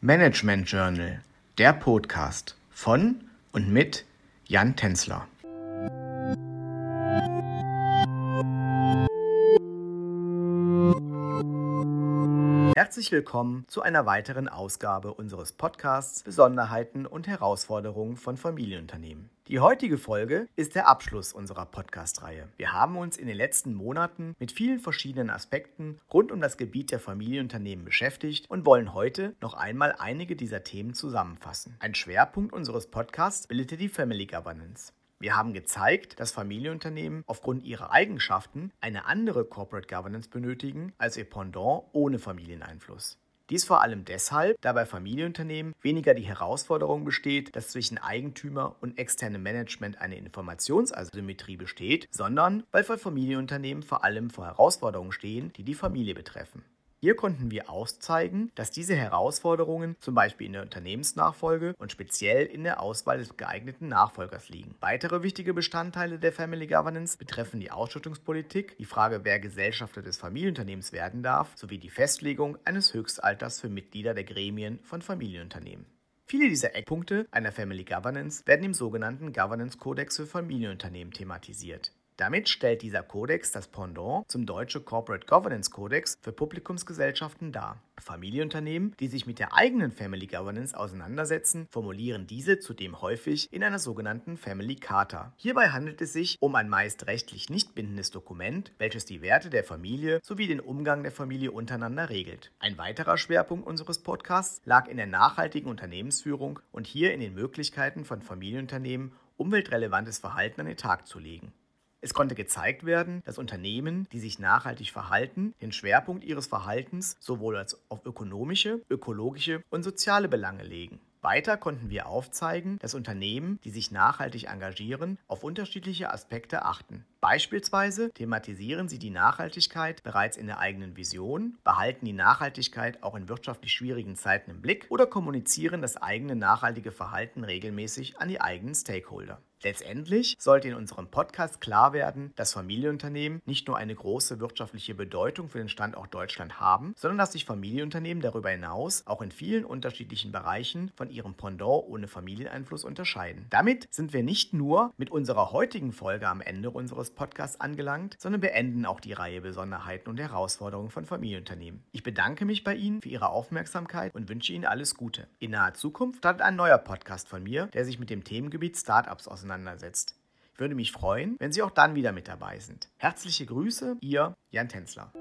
Management Journal, der Podcast von und mit Jan Tenzler. Herzlich willkommen zu einer weiteren Ausgabe unseres Podcasts Besonderheiten und Herausforderungen von Familienunternehmen. Die heutige Folge ist der Abschluss unserer Podcast-Reihe. Wir haben uns in den letzten Monaten mit vielen verschiedenen Aspekten rund um das Gebiet der Familienunternehmen beschäftigt und wollen heute noch einmal einige dieser Themen zusammenfassen. Ein Schwerpunkt unseres Podcasts bildete die Family Governance. Wir haben gezeigt, dass Familienunternehmen aufgrund ihrer Eigenschaften eine andere Corporate Governance benötigen als ihr Pendant ohne Familieneinfluss. Dies vor allem deshalb, da bei Familienunternehmen weniger die Herausforderung besteht, dass zwischen Eigentümer und externem Management eine Informationsasymmetrie besteht, sondern weil bei Familienunternehmen vor allem vor Herausforderungen stehen, die die Familie betreffen. Hier konnten wir auszeigen, dass diese Herausforderungen zum Beispiel in der Unternehmensnachfolge und speziell in der Auswahl des geeigneten Nachfolgers liegen. Weitere wichtige Bestandteile der Family Governance betreffen die Ausschüttungspolitik, die Frage, wer Gesellschafter des Familienunternehmens werden darf, sowie die Festlegung eines Höchstalters für Mitglieder der Gremien von Familienunternehmen. Viele dieser Eckpunkte einer Family Governance werden im sogenannten Governance Kodex für Familienunternehmen thematisiert. Damit stellt dieser Kodex das Pendant zum deutschen Corporate Governance Kodex für Publikumsgesellschaften dar. Familienunternehmen, die sich mit der eigenen Family Governance auseinandersetzen, formulieren diese zudem häufig in einer sogenannten Family Charta. Hierbei handelt es sich um ein meist rechtlich nicht bindendes Dokument, welches die Werte der Familie sowie den Umgang der Familie untereinander regelt. Ein weiterer Schwerpunkt unseres Podcasts lag in der nachhaltigen Unternehmensführung und hier in den Möglichkeiten von Familienunternehmen, umweltrelevantes Verhalten an den Tag zu legen. Es konnte gezeigt werden, dass Unternehmen, die sich nachhaltig verhalten, den Schwerpunkt ihres Verhaltens sowohl als auf ökonomische, ökologische und soziale Belange legen. Weiter konnten wir aufzeigen, dass Unternehmen, die sich nachhaltig engagieren, auf unterschiedliche Aspekte achten. Beispielsweise thematisieren sie die Nachhaltigkeit bereits in der eigenen Vision, behalten die Nachhaltigkeit auch in wirtschaftlich schwierigen Zeiten im Blick oder kommunizieren das eigene nachhaltige Verhalten regelmäßig an die eigenen Stakeholder. Letztendlich sollte in unserem Podcast klar werden, dass Familienunternehmen nicht nur eine große wirtschaftliche Bedeutung für den Standort Deutschland haben, sondern dass sich Familienunternehmen darüber hinaus auch in vielen unterschiedlichen Bereichen von ihrem Pendant ohne Familieneinfluss unterscheiden. Damit sind wir nicht nur mit unserer heutigen Folge am Ende unseres Podcasts angelangt, sondern beenden auch die Reihe Besonderheiten und Herausforderungen von Familienunternehmen. Ich bedanke mich bei Ihnen für Ihre Aufmerksamkeit und wünsche Ihnen alles Gute. In naher Zukunft startet ein neuer Podcast von mir, der sich mit dem Themengebiet Startups auseinandersetzt auseinandersetzt. Ich würde mich freuen, wenn Sie auch dann wieder mit dabei sind. Herzliche Grüße, Ihr Jan Tänzler.